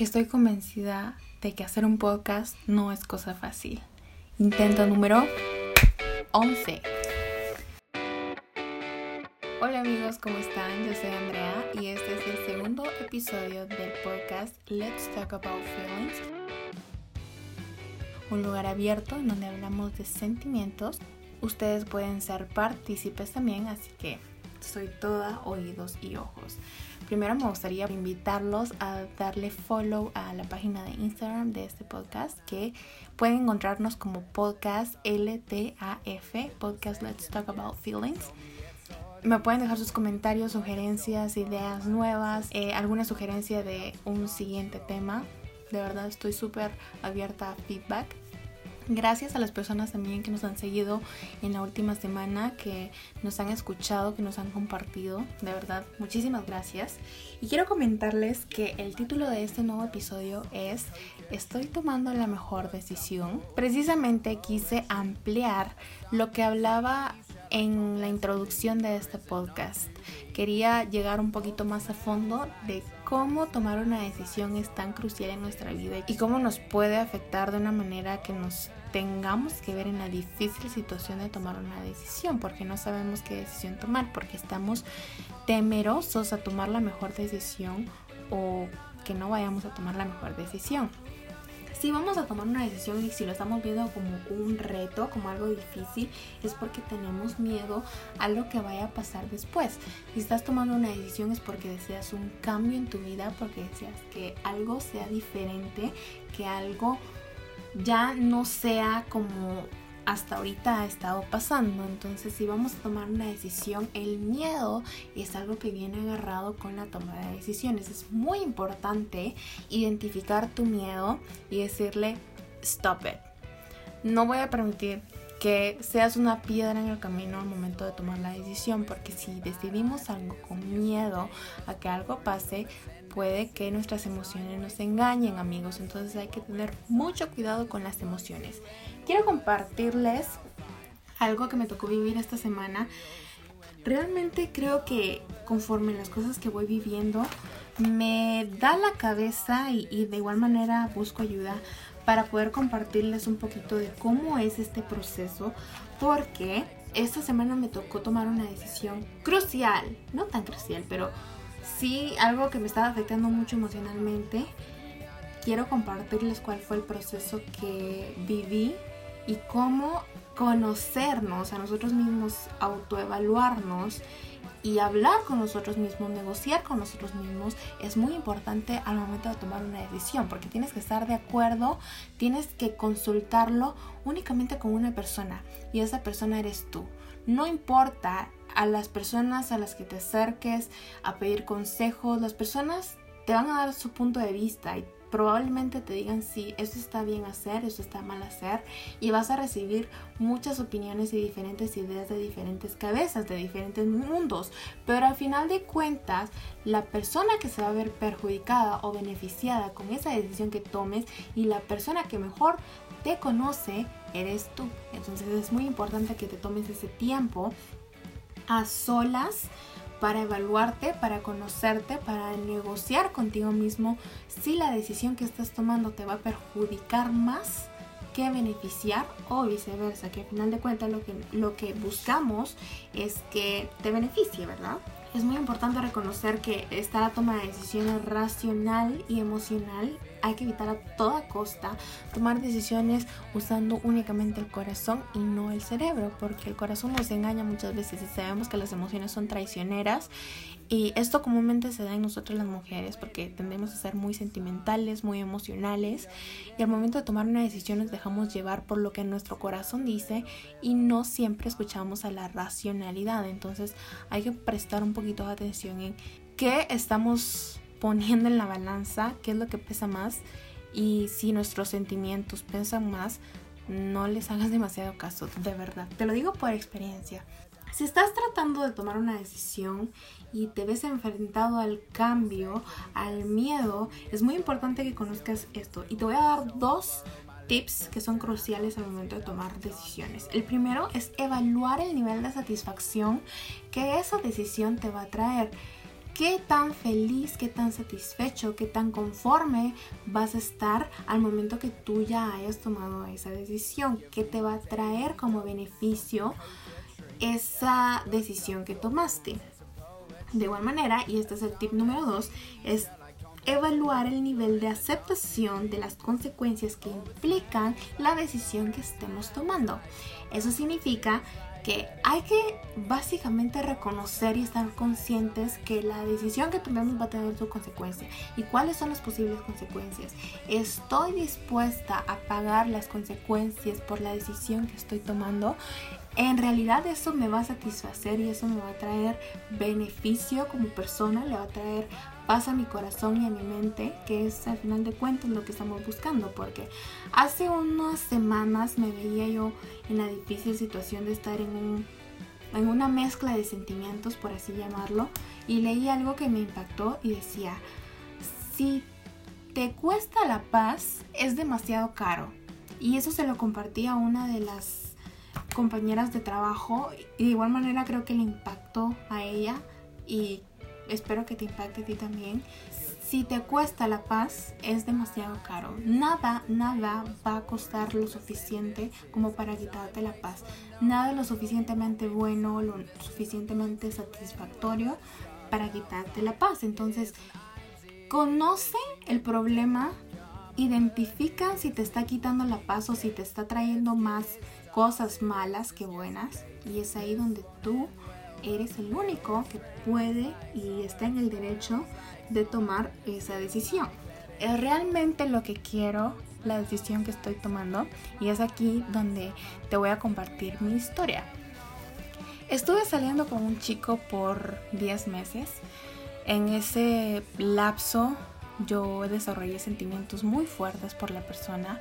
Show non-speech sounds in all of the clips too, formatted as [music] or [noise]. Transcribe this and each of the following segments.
Estoy convencida de que hacer un podcast no es cosa fácil. Intento número 11. Hola amigos, ¿cómo están? Yo soy Andrea y este es el segundo episodio del podcast Let's Talk About Feelings. Un lugar abierto en donde hablamos de sentimientos. Ustedes pueden ser partícipes también, así que soy toda oídos y ojos. Primero me gustaría invitarlos a darle follow a la página de Instagram de este podcast que pueden encontrarnos como podcast LTAF, podcast Let's Talk About Feelings. Me pueden dejar sus comentarios, sugerencias, ideas nuevas, eh, alguna sugerencia de un siguiente tema. De verdad estoy súper abierta a feedback. Gracias a las personas también que nos han seguido en la última semana, que nos han escuchado, que nos han compartido. De verdad, muchísimas gracias. Y quiero comentarles que el título de este nuevo episodio es Estoy tomando la mejor decisión. Precisamente quise ampliar lo que hablaba en la introducción de este podcast. Quería llegar un poquito más a fondo de cómo tomar una decisión es tan crucial en nuestra vida y cómo nos puede afectar de una manera que nos tengamos que ver en la difícil situación de tomar una decisión, porque no sabemos qué decisión tomar, porque estamos temerosos a tomar la mejor decisión o que no vayamos a tomar la mejor decisión si vamos a tomar una decisión y si lo estamos viendo como un reto, como algo difícil, es porque tenemos miedo a lo que vaya a pasar después. Si estás tomando una decisión es porque deseas un cambio en tu vida, porque deseas que algo sea diferente, que algo ya no sea como hasta ahorita ha estado pasando. Entonces, si vamos a tomar una decisión, el miedo es algo que viene agarrado con la toma de decisiones. Es muy importante identificar tu miedo y decirle, stop it. No voy a permitir que seas una piedra en el camino al momento de tomar la decisión, porque si decidimos algo con miedo a que algo pase, puede que nuestras emociones nos engañen, amigos. Entonces hay que tener mucho cuidado con las emociones. Quiero compartirles algo que me tocó vivir esta semana. Realmente creo que conforme las cosas que voy viviendo, me da la cabeza y, de igual manera busco ayuda para poder compartirles un poquito de cómo es este proceso, porque esta semana me tocó tomar una decisión crucial, no tan crucial, pero sí algo que me estaba afectando mucho emocionalmente. Quiero compartirles cuál fue el proceso que viví y cómo conocernos a nosotros mismos, autoevaluarnos y hablar con nosotros mismos, negociar con nosotros mismos es muy importante al momento de tomar una decisión, porque tienes que estar de acuerdo, tienes que consultarlo únicamente con una persona y esa persona eres tú. No importa a las personas a las que te acerques a pedir consejos, las personas te van a dar su punto de vista y probablemente te digan sí, eso está bien hacer, eso está mal hacer y vas a recibir muchas opiniones y diferentes ideas de diferentes cabezas, de diferentes mundos, pero al final de cuentas la persona que se va a ver perjudicada o beneficiada con esa decisión que tomes y la persona que mejor te conoce eres tú. Entonces es muy importante que te tomes ese tiempo a solas para evaluarte, para conocerte, para negociar contigo mismo si la decisión que estás tomando te va a perjudicar más que beneficiar o viceversa, que al final de cuentas lo que, lo que buscamos es que te beneficie, ¿verdad? Es muy importante reconocer que esta toma de decisiones racional y emocional hay que evitar a toda costa tomar decisiones usando únicamente el corazón y no el cerebro, porque el corazón nos engaña muchas veces y sabemos que las emociones son traicioneras y esto comúnmente se da en nosotros las mujeres porque tendemos a ser muy sentimentales, muy emocionales y al momento de tomar una decisión nos dejamos llevar por lo que nuestro corazón dice y no siempre escuchamos a la racionalidad. Entonces hay que prestar un poquito de atención en qué estamos poniendo en la balanza qué es lo que pesa más y si nuestros sentimientos pesan más, no les hagas demasiado caso, de verdad. Te lo digo por experiencia. Si estás tratando de tomar una decisión y te ves enfrentado al cambio, al miedo, es muy importante que conozcas esto. Y te voy a dar dos tips que son cruciales al momento de tomar decisiones. El primero es evaluar el nivel de satisfacción que esa decisión te va a traer qué tan feliz, qué tan satisfecho, qué tan conforme vas a estar al momento que tú ya hayas tomado esa decisión, qué te va a traer como beneficio esa decisión que tomaste. De igual manera, y este es el tip número dos, es evaluar el nivel de aceptación de las consecuencias que implican la decisión que estemos tomando. Eso significa que hay que básicamente reconocer y estar conscientes que la decisión que tomemos va a tener su consecuencia y cuáles son las posibles consecuencias. Estoy dispuesta a pagar las consecuencias por la decisión que estoy tomando. En realidad eso me va a satisfacer y eso me va a traer beneficio como persona, le va a traer paz a mi corazón y a mi mente, que es al final de cuentas lo que estamos buscando, porque hace unas semanas me veía yo en la difícil situación de estar en, un, en una mezcla de sentimientos, por así llamarlo, y leí algo que me impactó y decía, si te cuesta la paz, es demasiado caro. Y eso se lo compartí a una de las compañeras de trabajo y de igual manera creo que le impactó a ella y espero que te impacte a ti también. Si te cuesta la paz, es demasiado caro. Nada, nada va a costar lo suficiente como para quitarte la paz. Nada lo suficientemente bueno, lo suficientemente satisfactorio para quitarte la paz. Entonces, conoce el problema, identifica si te está quitando la paz o si te está trayendo más cosas malas que buenas. Y es ahí donde tú eres el único que puede y está en el derecho de tomar esa decisión. Es realmente lo que quiero, la decisión que estoy tomando y es aquí donde te voy a compartir mi historia. Estuve saliendo con un chico por 10 meses. En ese lapso yo desarrollé sentimientos muy fuertes por la persona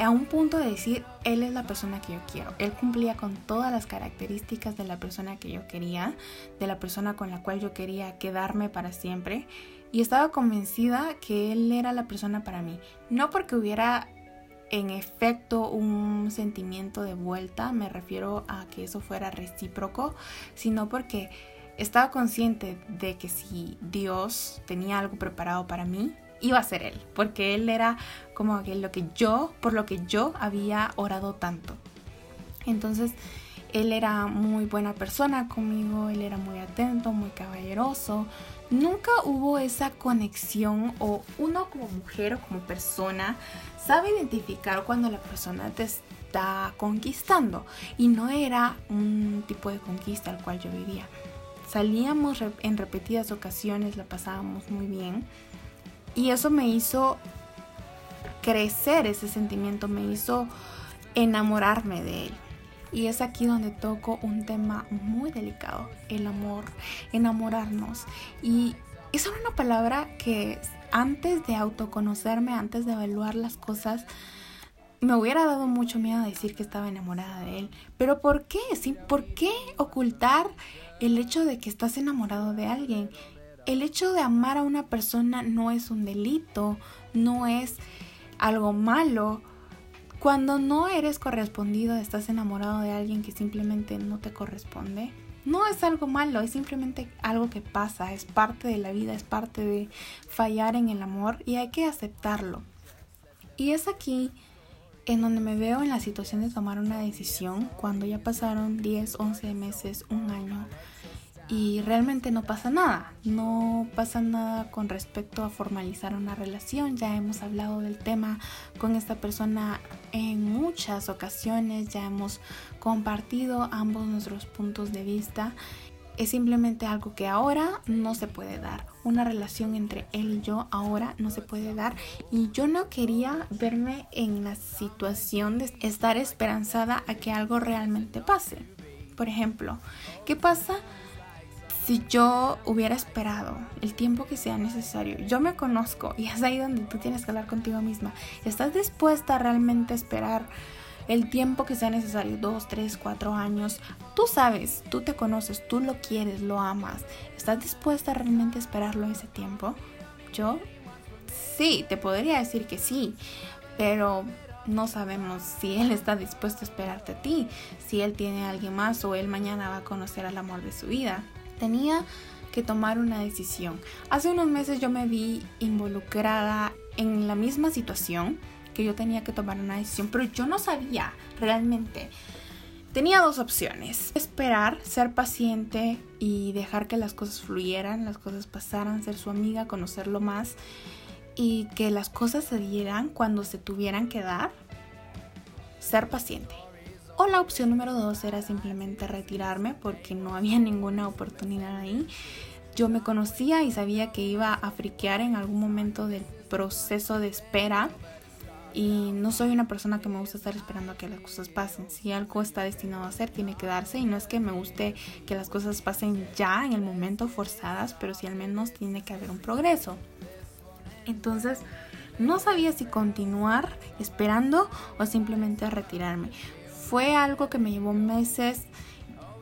a un punto de decir, él es la persona que yo quiero. Él cumplía con todas las características de la persona que yo quería, de la persona con la cual yo quería quedarme para siempre. Y estaba convencida que él era la persona para mí. No porque hubiera en efecto un sentimiento de vuelta, me refiero a que eso fuera recíproco, sino porque estaba consciente de que si Dios tenía algo preparado para mí, iba a ser él, porque él era como lo que yo, por lo que yo había orado tanto. Entonces, él era muy buena persona conmigo, él era muy atento, muy caballeroso. Nunca hubo esa conexión o uno como mujer o como persona sabe identificar cuando la persona te está conquistando y no era un tipo de conquista al cual yo vivía. Salíamos en repetidas ocasiones, la pasábamos muy bien y eso me hizo crecer ese sentimiento, me hizo enamorarme de él. Y es aquí donde toco un tema muy delicado, el amor, enamorarnos. Y es una palabra que antes de autoconocerme, antes de evaluar las cosas, me hubiera dado mucho miedo decir que estaba enamorada de él. Pero ¿por qué? ¿Sí? ¿Por qué ocultar el hecho de que estás enamorado de alguien? El hecho de amar a una persona no es un delito, no es algo malo. Cuando no eres correspondido, estás enamorado de alguien que simplemente no te corresponde, no es algo malo, es simplemente algo que pasa, es parte de la vida, es parte de fallar en el amor y hay que aceptarlo. Y es aquí en donde me veo en la situación de tomar una decisión cuando ya pasaron 10, 11 meses, un año y realmente no pasa nada, no pasa nada con respecto a formalizar una relación, ya hemos hablado del tema con esta persona en muchas ocasiones, ya hemos compartido ambos nuestros puntos de vista, es simplemente algo que ahora no se puede dar, una relación entre él y yo ahora no se puede dar. Y yo no quería verme en la situación de estar esperanzada a que algo realmente pase. Por ejemplo, ¿qué pasa? Si yo hubiera esperado el tiempo que sea necesario, yo me conozco y es ahí donde tú tienes que hablar contigo misma. ¿Estás dispuesta a realmente esperar el tiempo que sea necesario? Dos, tres, cuatro años. Tú sabes, tú te conoces, tú lo quieres, lo amas. ¿Estás dispuesta a realmente esperarlo ese tiempo? Yo sí, te podría decir que sí, pero no sabemos si él está dispuesto a esperarte a ti, si él tiene a alguien más o él mañana va a conocer al amor de su vida tenía que tomar una decisión. Hace unos meses yo me vi involucrada en la misma situación que yo tenía que tomar una decisión, pero yo no sabía realmente. Tenía dos opciones. Esperar, ser paciente y dejar que las cosas fluyeran, las cosas pasaran, ser su amiga, conocerlo más y que las cosas se dieran cuando se tuvieran que dar. Ser paciente. O la opción número dos era simplemente retirarme porque no había [laughs] ninguna oportunidad ahí. Yo me conocía y sabía que iba a friquear en algún momento del proceso de espera. Y no soy una persona que me gusta estar esperando a que las cosas pasen. Si algo está destinado a ser, tiene que darse. Y no es que me guste que las cosas pasen ya en el momento forzadas, pero sí al menos tiene que haber un progreso. Entonces, no sabía si continuar esperando o simplemente retirarme. Fue algo que me llevó meses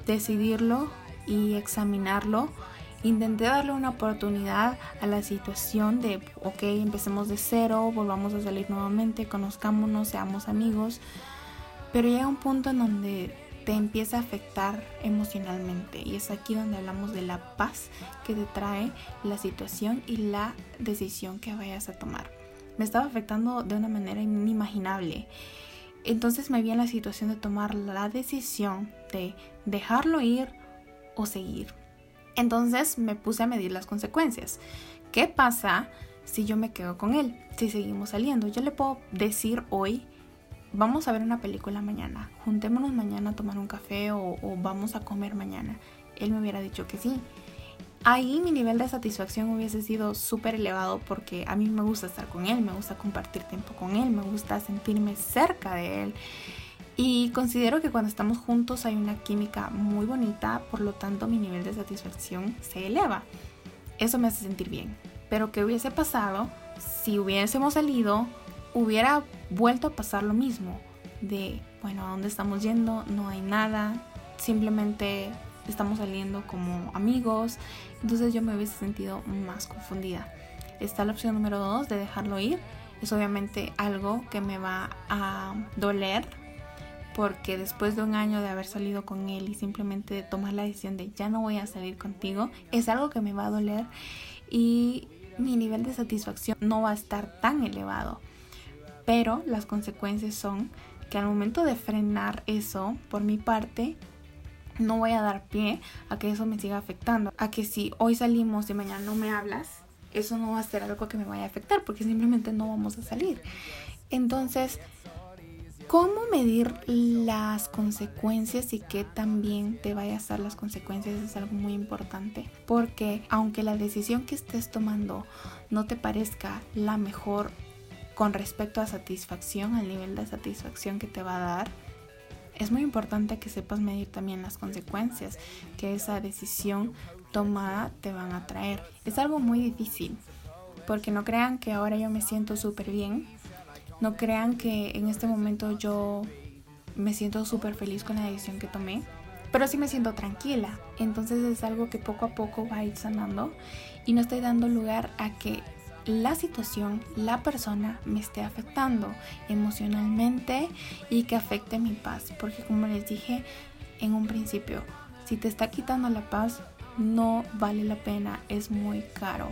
decidirlo y examinarlo. Intenté darle una oportunidad a la situación de, ok, empecemos de cero, volvamos a salir nuevamente, conozcámonos, seamos amigos. Pero llega un punto en donde te empieza a afectar emocionalmente y es aquí donde hablamos de la paz que te trae la situación y la decisión que vayas a tomar. Me estaba afectando de una manera inimaginable entonces me vi en la situación de tomar la decisión de dejarlo ir o seguir. Entonces me puse a medir las consecuencias. ¿Qué pasa si yo me quedo con él? Si seguimos saliendo. Yo le puedo decir hoy, vamos a ver una película mañana, juntémonos mañana a tomar un café o, vamos a comer mañana. Él me hubiera dicho que sí ahí mi nivel de satisfacción hubiese sido súper elevado porque a mí me gusta estar con él, me gusta compartir tiempo con él, me gusta sentirme cerca de él. Y considero que cuando estamos juntos hay una química muy bonita, por lo tanto mi nivel de satisfacción se eleva. Eso me hace sentir bien. Pero ¿qué hubiese pasado si hubiésemos salido? Hubiera vuelto a pasar lo mismo. De, bueno, ¿a dónde estamos yendo? No hay nada. Simplemente estamos saliendo como amigos, entonces yo me hubiese sentido más confundida. Está la opción número dos de dejarlo ir. Es obviamente algo que me va a doler porque después de un año de haber salido con él y simplemente tomar la decisión de ya no voy a salir contigo, es algo que me va a doler y mi nivel de satisfacción no va a estar tan elevado. Pero las consecuencias son que al momento de frenar eso, por mi parte, no voy a dar pie a que eso me siga afectando. A que si hoy salimos y mañana no me hablas, eso no va a ser algo que me vaya a afectar porque simplemente no vamos a salir. Entonces, ¿cómo medir las consecuencias y qué también te vaya a hacer las consecuencias? Es algo muy importante porque aunque la decisión que estés tomando no te parezca la mejor con respecto a satisfacción, al nivel de satisfacción que te va a dar, es muy importante que sepas medir también las consecuencias que esa decisión tomada te van a traer. Es algo muy difícil, porque no crean que ahora yo me siento súper bien, no crean que en este momento yo me siento súper feliz con la decisión que tomé, pero sí me siento tranquila. Entonces es algo que poco a poco va a ir sanando y no estoy dando lugar a que la situación, la persona me esté afectando emocionalmente y que afecte mi paz. Porque como les dije en un principio, si te está quitando la paz, no vale la pena, es muy caro.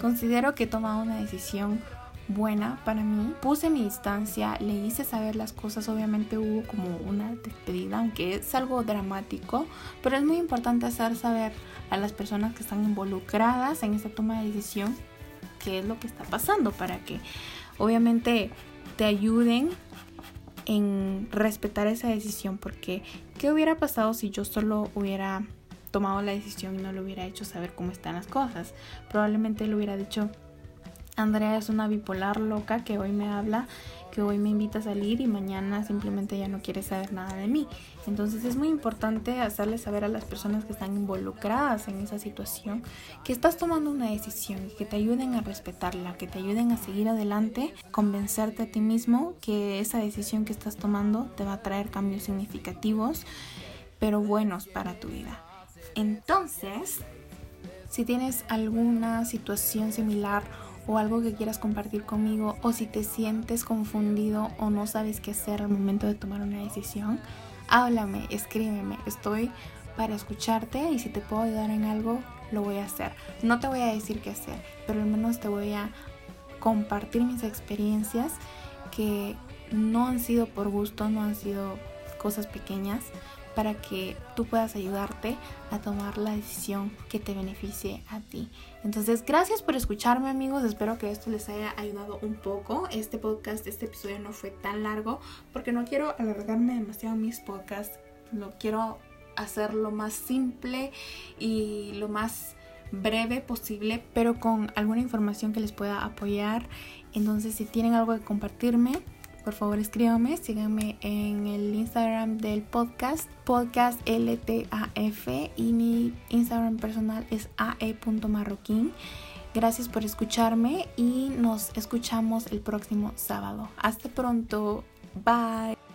Considero que he tomado una decisión buena para mí. Puse mi distancia, le hice saber las cosas, obviamente hubo como una despedida, aunque es algo dramático, pero es muy importante hacer saber a las personas que están involucradas en esta toma de decisión qué es lo que está pasando para que obviamente te ayuden en respetar esa decisión porque ¿qué hubiera pasado si yo solo hubiera tomado la decisión y no le hubiera hecho saber cómo están las cosas? Probablemente le hubiera dicho, Andrea es una bipolar loca que hoy me habla que hoy me invita a salir y mañana simplemente ya no quiere saber nada de mí. Entonces es muy importante hacerle saber a las personas que están involucradas en esa situación que estás tomando una decisión que te ayuden a respetarla, que te ayuden a seguir adelante, convencerte a ti mismo que esa decisión que estás tomando te va a traer cambios significativos, pero buenos para tu vida. Entonces, si tienes alguna situación similar o algo que quieras compartir conmigo o si te sientes confundido o no sabes qué hacer al momento de tomar una decisión, háblame, escríbeme, estoy para escucharte y si te puedo ayudar en algo, lo voy a hacer. No te voy a decir qué hacer, pero al menos te voy a compartir mis experiencias que no han sido por gusto, no han sido cosas pequeñas, para que tú puedas ayudarte a tomar la decisión que te beneficie a ti. Entonces, gracias por escucharme amigos, espero que esto les haya ayudado un poco. Este podcast, este episodio no fue tan largo porque no quiero alargarme demasiado mis podcasts, lo quiero hacer lo más simple y lo más breve posible, pero con alguna información que les pueda apoyar. Entonces, si tienen algo que compartirme, por favor escríbame, síganme en el Instagram del podcast, podcast LTAF y mi Instagram personal es ae.marroquín. Gracias por escucharme y nos escuchamos el próximo sábado. Hasta pronto. Bye.